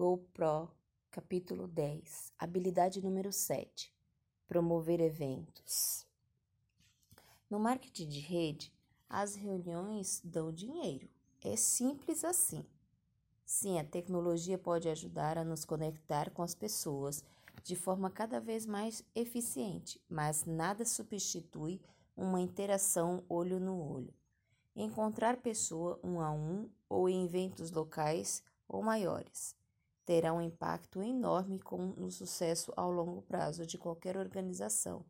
GoPro, capítulo 10, habilidade número 7: promover eventos. No marketing de rede, as reuniões dão dinheiro. É simples assim. Sim, a tecnologia pode ajudar a nos conectar com as pessoas de forma cada vez mais eficiente, mas nada substitui uma interação olho no olho. Encontrar pessoa um a um ou em eventos locais ou maiores terá um impacto enorme no sucesso ao longo prazo de qualquer organização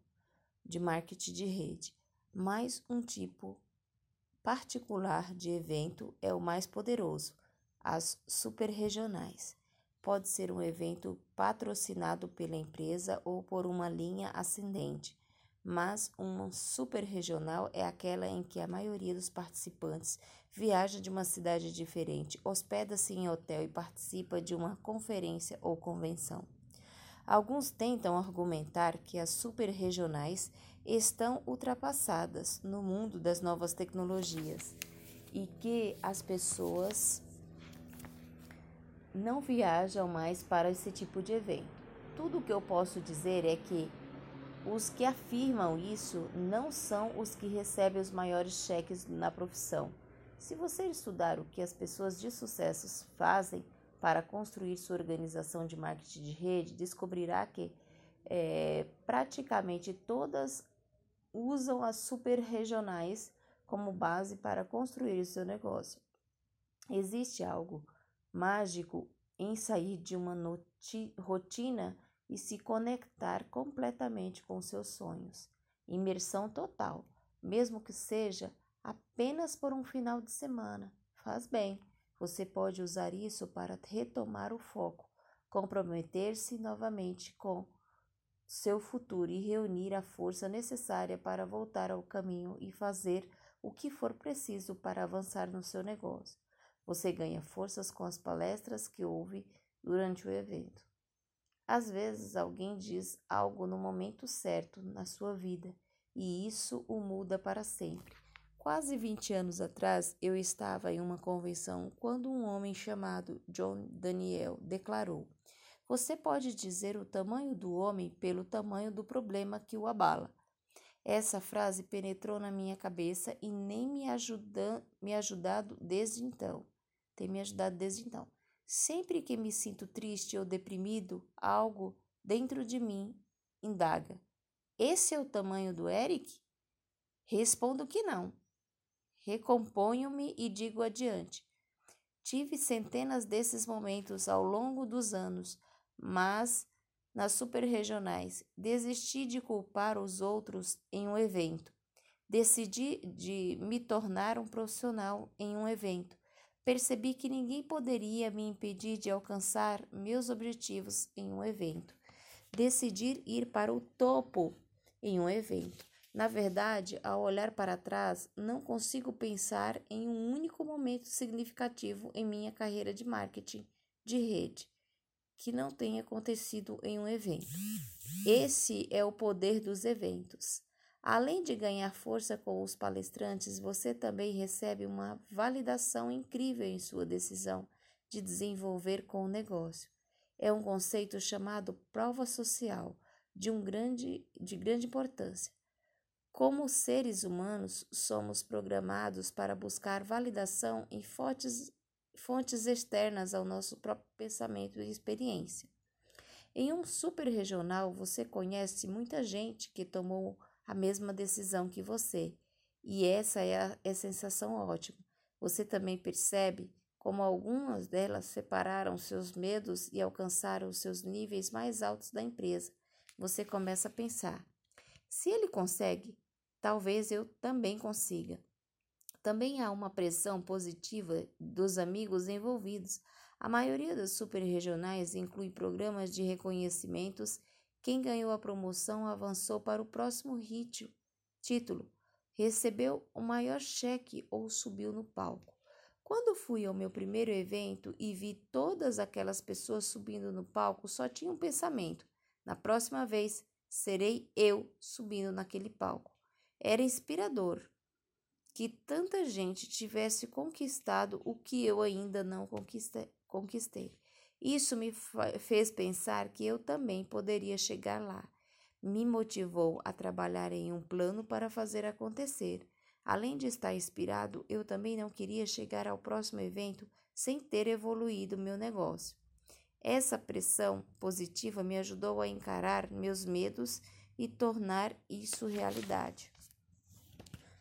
de marketing de rede, mas um tipo particular de evento é o mais poderoso, as superregionais. Pode ser um evento patrocinado pela empresa ou por uma linha ascendente, mas uma superregional é aquela em que a maioria dos participantes viaja de uma cidade diferente, hospeda-se em hotel e participa de uma conferência ou convenção. Alguns tentam argumentar que as superregionais estão ultrapassadas no mundo das novas tecnologias e que as pessoas não viajam mais para esse tipo de evento. Tudo o que eu posso dizer é que os que afirmam isso não são os que recebem os maiores cheques na profissão. Se você estudar o que as pessoas de sucesso fazem para construir sua organização de marketing de rede, descobrirá que é, praticamente todas usam as super regionais como base para construir o seu negócio. Existe algo mágico em sair de uma rotina e se conectar completamente com seus sonhos. Imersão total, mesmo que seja apenas por um final de semana. Faz bem. Você pode usar isso para retomar o foco, comprometer-se novamente com seu futuro e reunir a força necessária para voltar ao caminho e fazer o que for preciso para avançar no seu negócio. Você ganha forças com as palestras que ouve durante o evento. Às vezes alguém diz algo no momento certo na sua vida e isso o muda para sempre. Quase 20 anos atrás, eu estava em uma convenção quando um homem chamado John Daniel declarou: Você pode dizer o tamanho do homem pelo tamanho do problema que o abala. Essa frase penetrou na minha cabeça e nem me, ajuda, me ajudado desde então. Tem me ajudado desde então. Sempre que me sinto triste ou deprimido, algo dentro de mim indaga: Esse é o tamanho do Eric? Respondo que não. Recomponho-me e digo adiante. Tive centenas desses momentos ao longo dos anos, mas nas superregionais desisti de culpar os outros em um evento. Decidi de me tornar um profissional em um evento percebi que ninguém poderia me impedir de alcançar meus objetivos em um evento. Decidir ir para o topo em um evento. Na verdade, ao olhar para trás, não consigo pensar em um único momento significativo em minha carreira de marketing de rede que não tenha acontecido em um evento. Esse é o poder dos eventos. Além de ganhar força com os palestrantes, você também recebe uma validação incrível em sua decisão de desenvolver com o negócio. É um conceito chamado prova social, de, um grande, de grande importância. Como seres humanos, somos programados para buscar validação em fontes, fontes externas ao nosso próprio pensamento e experiência. Em um super regional, você conhece muita gente que tomou a mesma decisão que você. E essa é a é sensação ótima. Você também percebe como algumas delas separaram seus medos e alcançaram os seus níveis mais altos da empresa. Você começa a pensar: se ele consegue, talvez eu também consiga. Também há uma pressão positiva dos amigos envolvidos. A maioria das superregionais inclui programas de reconhecimentos quem ganhou a promoção avançou para o próximo ritmo, título, recebeu o maior cheque ou subiu no palco. Quando fui ao meu primeiro evento e vi todas aquelas pessoas subindo no palco, só tinha um pensamento: na próxima vez serei eu subindo naquele palco. Era inspirador que tanta gente tivesse conquistado o que eu ainda não conquistei. Isso me fez pensar que eu também poderia chegar lá. Me motivou a trabalhar em um plano para fazer acontecer. Além de estar inspirado, eu também não queria chegar ao próximo evento sem ter evoluído meu negócio. Essa pressão positiva me ajudou a encarar meus medos e tornar isso realidade.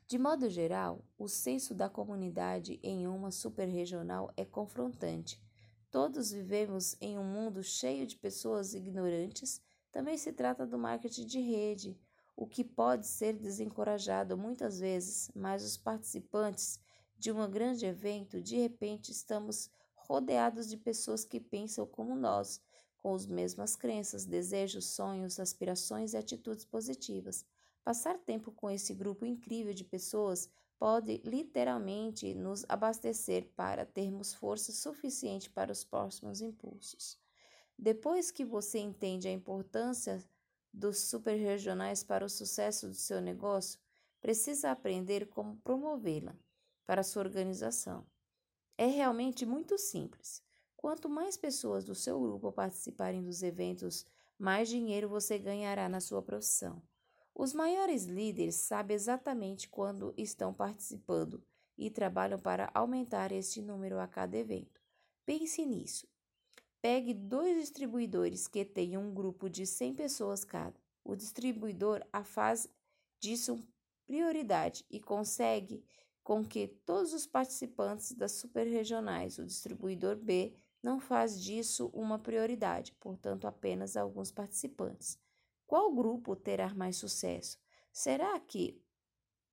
De modo geral, o senso da comunidade em uma superregional é confrontante. Todos vivemos em um mundo cheio de pessoas ignorantes. Também se trata do marketing de rede, o que pode ser desencorajado muitas vezes, mas os participantes de um grande evento, de repente, estamos rodeados de pessoas que pensam como nós, com as mesmas crenças, desejos, sonhos, aspirações e atitudes positivas. Passar tempo com esse grupo incrível de pessoas pode literalmente nos abastecer para termos força suficiente para os próximos impulsos. Depois que você entende a importância dos superregionais para o sucesso do seu negócio, precisa aprender como promovê-la para sua organização. É realmente muito simples. Quanto mais pessoas do seu grupo participarem dos eventos, mais dinheiro você ganhará na sua profissão. Os maiores líderes sabem exatamente quando estão participando e trabalham para aumentar este número a cada evento. Pense nisso. Pegue dois distribuidores que tenham um grupo de 100 pessoas cada. O distribuidor A faz disso prioridade e consegue com que todos os participantes das superregionais, o distribuidor B, não faz disso uma prioridade, portanto, apenas alguns participantes. Qual grupo terá mais sucesso? Será que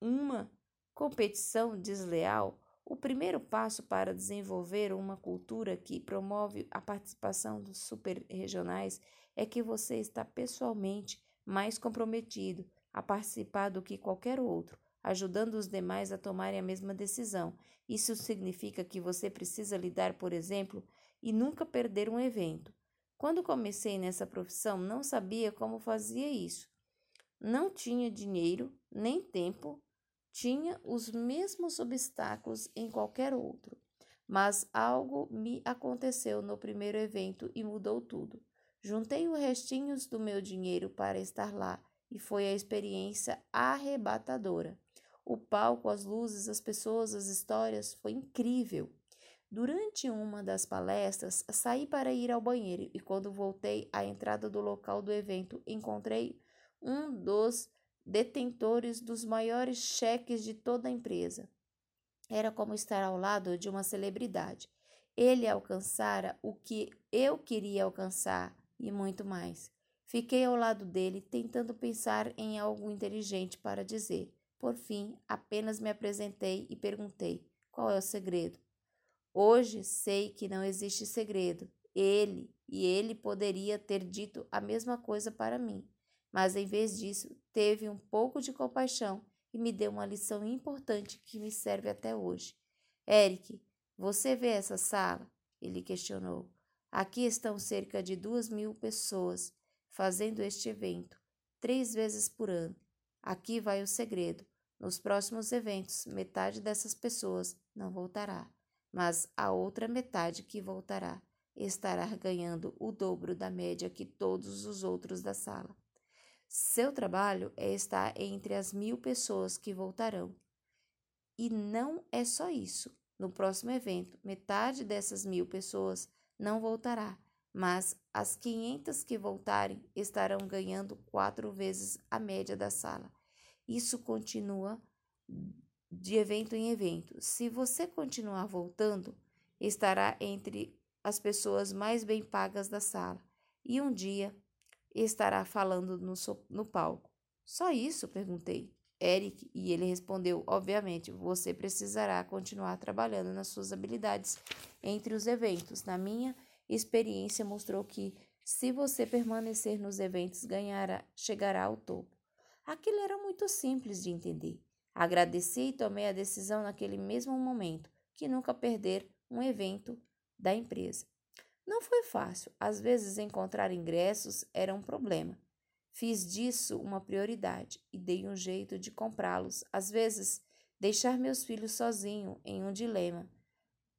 uma competição desleal? O primeiro passo para desenvolver uma cultura que promove a participação dos superregionais é que você está pessoalmente mais comprometido a participar do que qualquer outro, ajudando os demais a tomarem a mesma decisão. Isso significa que você precisa lidar, por exemplo, e nunca perder um evento. Quando comecei nessa profissão, não sabia como fazia isso. Não tinha dinheiro nem tempo, tinha os mesmos obstáculos em qualquer outro. Mas algo me aconteceu no primeiro evento e mudou tudo. Juntei os restinhos do meu dinheiro para estar lá e foi a experiência arrebatadora. O palco, as luzes, as pessoas, as histórias foi incrível. Durante uma das palestras, saí para ir ao banheiro e, quando voltei à entrada do local do evento, encontrei um dos detentores dos maiores cheques de toda a empresa. Era como estar ao lado de uma celebridade. Ele alcançara o que eu queria alcançar e muito mais. Fiquei ao lado dele, tentando pensar em algo inteligente para dizer. Por fim, apenas me apresentei e perguntei: qual é o segredo? Hoje sei que não existe segredo. Ele e ele poderia ter dito a mesma coisa para mim, mas em vez disso, teve um pouco de compaixão e me deu uma lição importante que me serve até hoje. Eric, você vê essa sala? Ele questionou. Aqui estão cerca de duas mil pessoas fazendo este evento, três vezes por ano. Aqui vai o segredo. Nos próximos eventos, metade dessas pessoas não voltará mas a outra metade que voltará estará ganhando o dobro da média que todos os outros da sala. Seu trabalho é estar entre as mil pessoas que voltarão. E não é só isso. No próximo evento, metade dessas mil pessoas não voltará, mas as 500 que voltarem estarão ganhando quatro vezes a média da sala. Isso continua de evento em evento. Se você continuar voltando, estará entre as pessoas mais bem pagas da sala e um dia estará falando no, no palco. Só isso? perguntei. Eric, e ele respondeu: Obviamente, você precisará continuar trabalhando nas suas habilidades entre os eventos. Na minha experiência, mostrou que se você permanecer nos eventos, ganhará, chegará ao topo. Aquilo era muito simples de entender. Agradeci e tomei a decisão naquele mesmo momento que nunca perder um evento da empresa. Não foi fácil, às vezes encontrar ingressos era um problema. Fiz disso uma prioridade e dei um jeito de comprá-los. Às vezes, deixar meus filhos sozinhos em um dilema.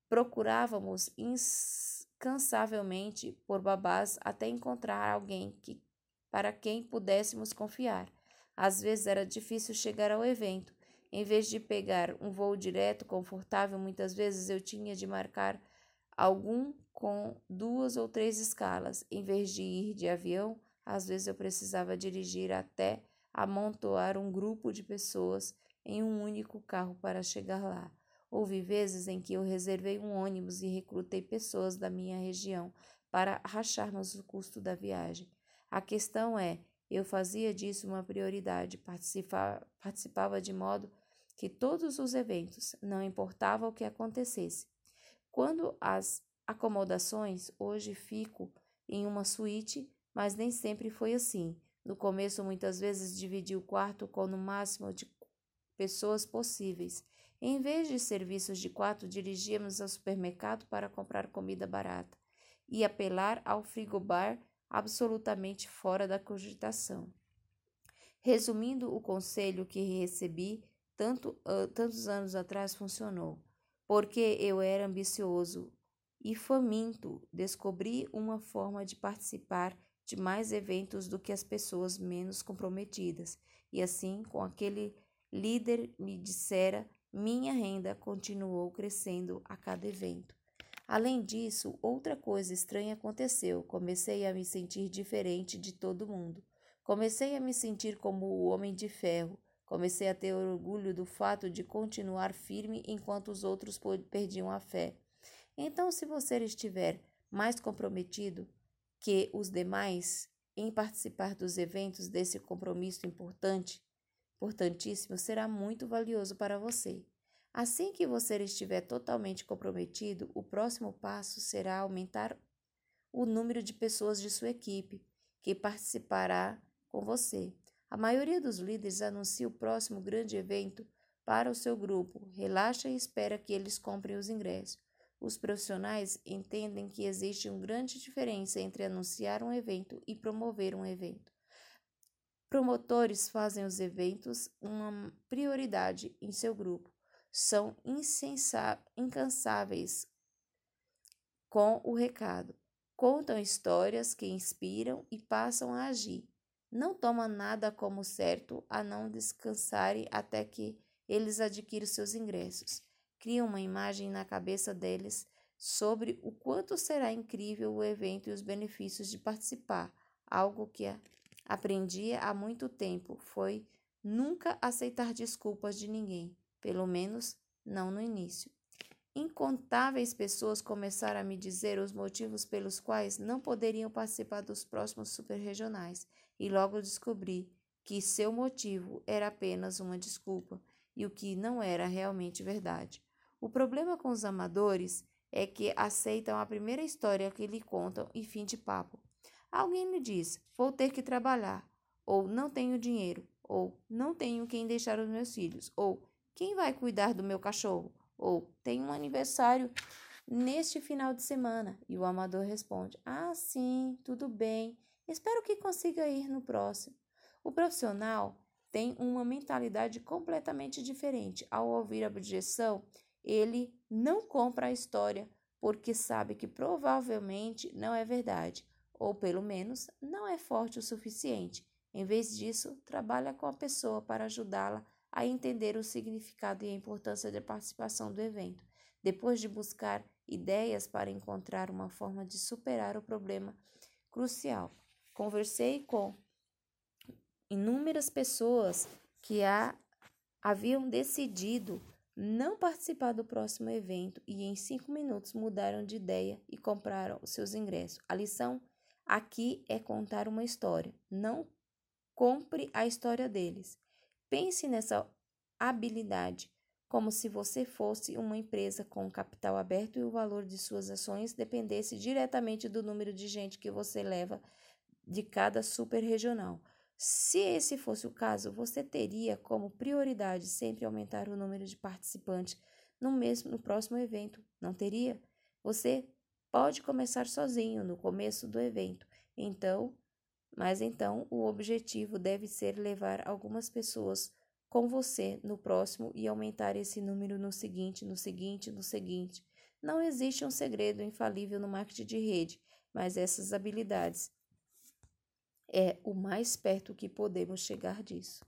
Procurávamos incansavelmente por babás até encontrar alguém que, para quem pudéssemos confiar. Às vezes era difícil chegar ao evento. Em vez de pegar um voo direto, confortável, muitas vezes eu tinha de marcar algum com duas ou três escalas. Em vez de ir de avião, às vezes eu precisava dirigir até amontoar um grupo de pessoas em um único carro para chegar lá. Houve vezes em que eu reservei um ônibus e recrutei pessoas da minha região para racharmos o custo da viagem. A questão é, eu fazia disso uma prioridade, participava, de modo que todos os eventos, não importava o que acontecesse. Quando as acomodações, hoje fico em uma suíte, mas nem sempre foi assim. No começo, muitas vezes dividi o quarto com no máximo de pessoas possíveis. Em vez de serviços de quatro, dirigíamos ao supermercado para comprar comida barata e apelar ao frigobar absolutamente fora da cogitação. Resumindo, o conselho que recebi tanto, uh, tantos anos atrás funcionou, porque eu era ambicioso e faminto, descobri uma forma de participar de mais eventos do que as pessoas menos comprometidas, e assim, com aquele líder me dissera, minha renda continuou crescendo a cada evento. Além disso, outra coisa estranha aconteceu. Comecei a me sentir diferente de todo mundo. Comecei a me sentir como o homem de ferro. Comecei a ter orgulho do fato de continuar firme enquanto os outros perdiam a fé. Então, se você estiver mais comprometido que os demais em participar dos eventos desse compromisso importante, importantíssimo, será muito valioso para você. Assim que você estiver totalmente comprometido, o próximo passo será aumentar o número de pessoas de sua equipe que participará com você. A maioria dos líderes anuncia o próximo grande evento para o seu grupo, relaxa e espera que eles comprem os ingressos. Os profissionais entendem que existe uma grande diferença entre anunciar um evento e promover um evento. Promotores fazem os eventos uma prioridade em seu grupo são incansáveis com o recado. Contam histórias que inspiram e passam a agir. Não tomam nada como certo a não descansarem até que eles adquiram seus ingressos. Criam uma imagem na cabeça deles sobre o quanto será incrível o evento e os benefícios de participar. Algo que aprendi há muito tempo foi nunca aceitar desculpas de ninguém pelo menos não no início. Incontáveis pessoas começaram a me dizer os motivos pelos quais não poderiam participar dos próximos superregionais, e logo descobri que seu motivo era apenas uma desculpa e o que não era realmente verdade. O problema com os amadores é que aceitam a primeira história que lhe contam e fim de papo. Alguém lhe diz: Vou ter que trabalhar, ou não tenho dinheiro, ou não tenho quem deixar os meus filhos, ou quem vai cuidar do meu cachorro? Ou tem um aniversário neste final de semana? E o amador responde: Ah, sim, tudo bem. Espero que consiga ir no próximo. O profissional tem uma mentalidade completamente diferente. Ao ouvir a objeção, ele não compra a história porque sabe que provavelmente não é verdade, ou pelo menos não é forte o suficiente. Em vez disso, trabalha com a pessoa para ajudá-la a entender o significado e a importância da participação do evento, depois de buscar ideias para encontrar uma forma de superar o problema crucial. Conversei com inúmeras pessoas que a, haviam decidido não participar do próximo evento e em cinco minutos mudaram de ideia e compraram os seus ingressos. A lição aqui é contar uma história. Não compre a história deles. Pense nessa habilidade como se você fosse uma empresa com capital aberto e o valor de suas ações dependesse diretamente do número de gente que você leva de cada super regional. Se esse fosse o caso, você teria como prioridade sempre aumentar o número de participantes no mesmo no próximo evento, não teria? Você pode começar sozinho no começo do evento. Então, mas então o objetivo deve ser levar algumas pessoas com você no próximo e aumentar esse número no seguinte, no seguinte, no seguinte. Não existe um segredo infalível no marketing de rede, mas essas habilidades é o mais perto que podemos chegar disso.